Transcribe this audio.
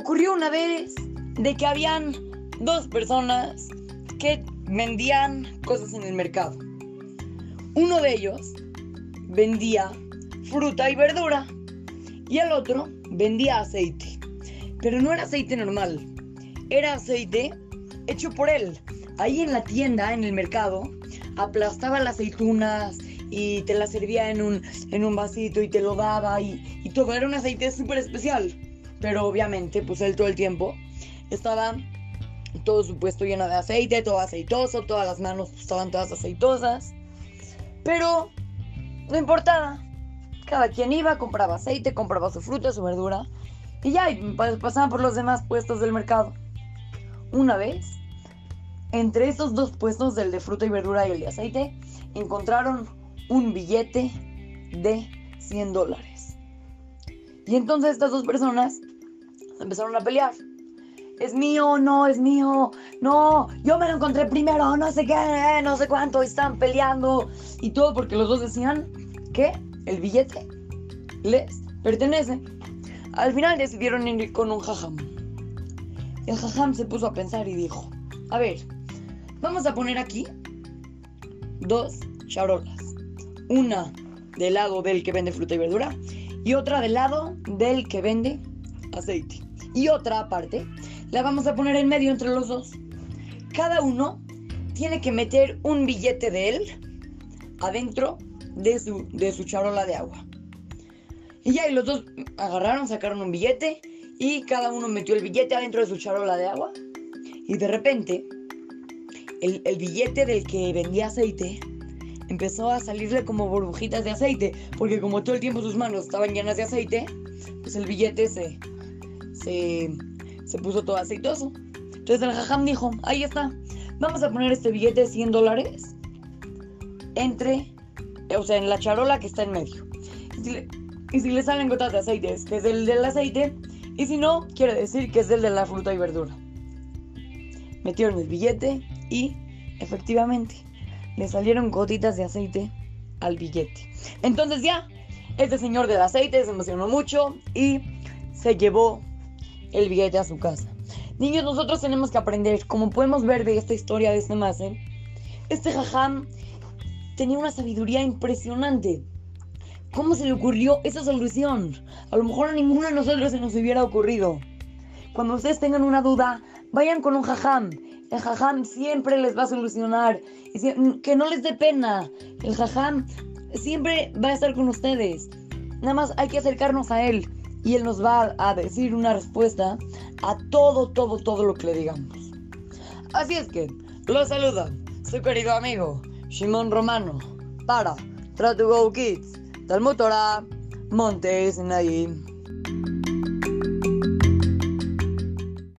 ocurrió una vez de que habían dos personas que vendían cosas en el mercado. Uno de ellos vendía fruta y verdura y el otro vendía aceite. Pero no era aceite normal, era aceite hecho por él. Ahí en la tienda, en el mercado, aplastaba las aceitunas y te las servía en un, en un vasito y te lo daba y, y todo. Era un aceite súper especial. Pero obviamente, pues él todo el tiempo estaba todo su puesto lleno de aceite, todo aceitoso, todas las manos estaban todas aceitosas. Pero no importaba. Cada quien iba, compraba aceite, compraba su fruta, su verdura. Y ya, pasaban por los demás puestos del mercado. Una vez, entre esos dos puestos, del de fruta y verdura y el de aceite, encontraron un billete de 100 dólares. Y entonces estas dos personas empezaron a pelear. Es mío, no, es mío, no, yo me lo encontré primero, no sé qué, no sé cuánto, están peleando y todo porque los dos decían que el billete les pertenece. Al final decidieron ir con un jajam. El jajam se puso a pensar y dijo, a ver, vamos a poner aquí dos charolas. Una del lado del que vende fruta y verdura y otra del lado del que vende aceite. Y otra aparte la vamos a poner en medio entre los dos. Cada uno tiene que meter un billete de él adentro de su, de su charola de agua. Y ya, y los dos agarraron, sacaron un billete y cada uno metió el billete adentro de su charola de agua. Y de repente, el, el billete del que vendía aceite empezó a salirle como burbujitas de aceite, porque como todo el tiempo sus manos estaban llenas de aceite, pues el billete se, se, se puso todo aceitoso. Entonces el jajam dijo, ahí está, vamos a poner este billete de 100 dólares entre, o sea, en la charola que está en medio. Y si le, salen gotas de aceite, es que es el del aceite, y si no, quiere decir que es el de la fruta y verdura. Metieron el billete y, efectivamente, le salieron gotitas de aceite al billete. Entonces ya, este señor del aceite se emocionó mucho y se llevó el billete a su casa. Niños, nosotros tenemos que aprender, como podemos ver de esta historia de este máster, este jajam tenía una sabiduría impresionante. ¿Cómo se le ocurrió esa solución? A lo mejor a ninguno de nosotros se nos hubiera ocurrido. Cuando ustedes tengan una duda, vayan con un jajam. El jajam siempre les va a solucionar. Que no les dé pena. El jajam siempre va a estar con ustedes. Nada más hay que acercarnos a él y él nos va a decir una respuesta a todo, todo, todo lo que le digamos. Así es que, lo saluda su querido amigo Shimon Romano para Try to Go Kids del Motora Montes Naim.